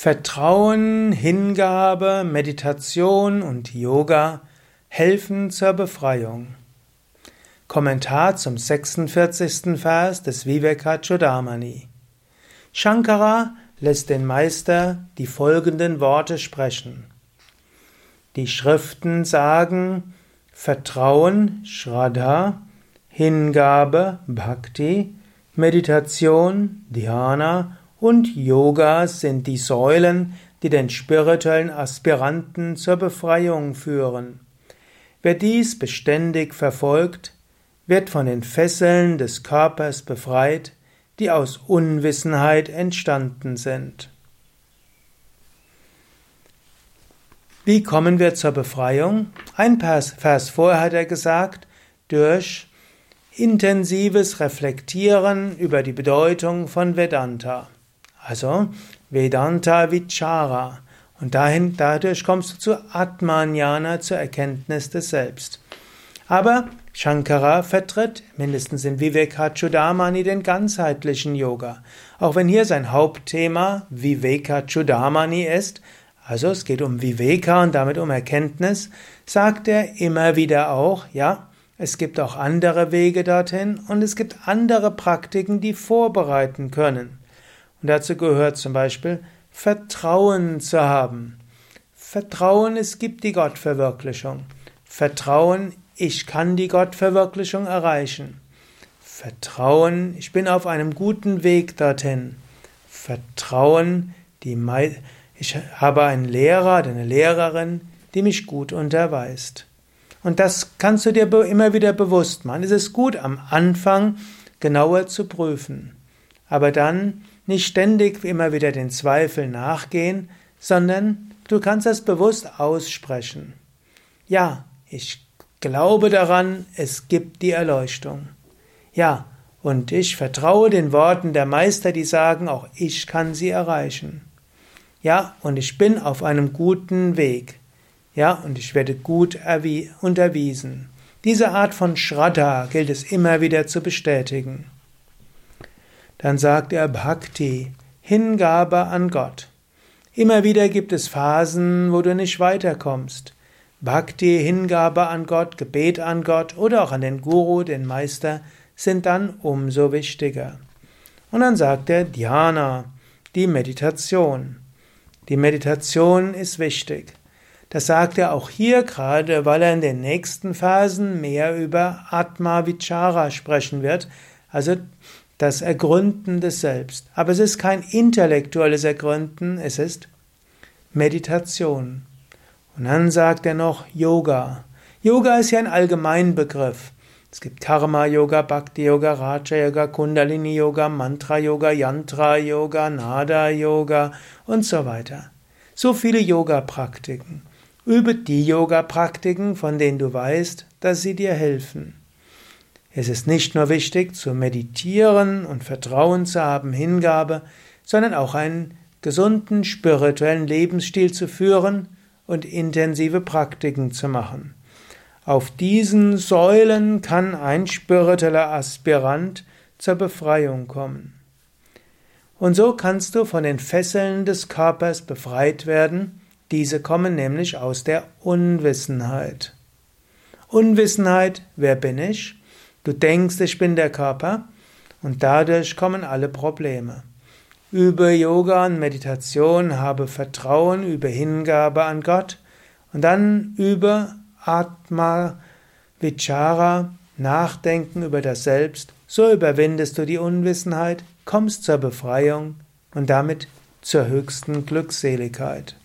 Vertrauen, Hingabe, Meditation und Yoga helfen zur Befreiung. Kommentar zum 46. Vers des Vivekachudamani. Shankara lässt den Meister die folgenden Worte sprechen. Die Schriften sagen Vertrauen, Shraddha, Hingabe, Bhakti, Meditation, Dhyana und Yoga sind die Säulen, die den spirituellen Aspiranten zur Befreiung führen. Wer dies beständig verfolgt, wird von den Fesseln des Körpers befreit, die aus Unwissenheit entstanden sind. Wie kommen wir zur Befreiung? Ein Vers vorher hat er gesagt, durch intensives Reflektieren über die Bedeutung von Vedanta. Also Vedanta Vichara. Und dahin, dadurch kommst du zu Atmajnana, zur Erkenntnis des Selbst. Aber Shankara vertritt mindestens in Vivekachudamani den ganzheitlichen Yoga. Auch wenn hier sein Hauptthema Vivekachudamani ist, also es geht um Viveka und damit um Erkenntnis, sagt er immer wieder auch, ja, es gibt auch andere Wege dorthin und es gibt andere Praktiken, die vorbereiten können. Und dazu gehört zum Beispiel Vertrauen zu haben. Vertrauen, es gibt die Gottverwirklichung. Vertrauen, ich kann die Gottverwirklichung erreichen. Vertrauen, ich bin auf einem guten Weg dorthin. Vertrauen, ich habe einen Lehrer, eine Lehrerin, die mich gut unterweist. Und das kannst du dir immer wieder bewusst machen. Es ist gut, am Anfang genauer zu prüfen. Aber dann nicht ständig immer wieder den Zweifel nachgehen, sondern du kannst das bewusst aussprechen. Ja, ich glaube daran, es gibt die Erleuchtung. Ja, und ich vertraue den Worten der Meister, die sagen, auch ich kann sie erreichen. Ja, und ich bin auf einem guten Weg. Ja, und ich werde gut unterwiesen. Diese Art von Shraddha gilt es immer wieder zu bestätigen. Dann sagt er Bhakti, Hingabe an Gott. Immer wieder gibt es Phasen, wo du nicht weiterkommst. Bhakti, Hingabe an Gott, Gebet an Gott oder auch an den Guru, den Meister, sind dann umso wichtiger. Und dann sagt er Dhyana, die Meditation. Die Meditation ist wichtig. Das sagt er auch hier gerade, weil er in den nächsten Phasen mehr über Atma Vichara sprechen wird, also das Ergründen des Selbst. Aber es ist kein intellektuelles Ergründen, es ist Meditation. Und dann sagt er noch Yoga. Yoga ist ja ein Allgemeinbegriff. Es gibt Karma Yoga, Bhakti Yoga, Raja Yoga, Kundalini Yoga, Mantra Yoga, Yantra Yoga, Nada Yoga und so weiter. So viele Yoga-Praktiken. Übe die Yoga-Praktiken, von denen du weißt, dass sie dir helfen. Es ist nicht nur wichtig zu meditieren und Vertrauen zu haben, Hingabe, sondern auch einen gesunden spirituellen Lebensstil zu führen und intensive Praktiken zu machen. Auf diesen Säulen kann ein spiritueller Aspirant zur Befreiung kommen. Und so kannst du von den Fesseln des Körpers befreit werden, diese kommen nämlich aus der Unwissenheit. Unwissenheit, wer bin ich? Du denkst, ich bin der Körper und dadurch kommen alle Probleme. Über Yoga und Meditation habe Vertrauen, über Hingabe an Gott und dann über Atma Vichara, Nachdenken über das Selbst. So überwindest du die Unwissenheit, kommst zur Befreiung und damit zur höchsten Glückseligkeit.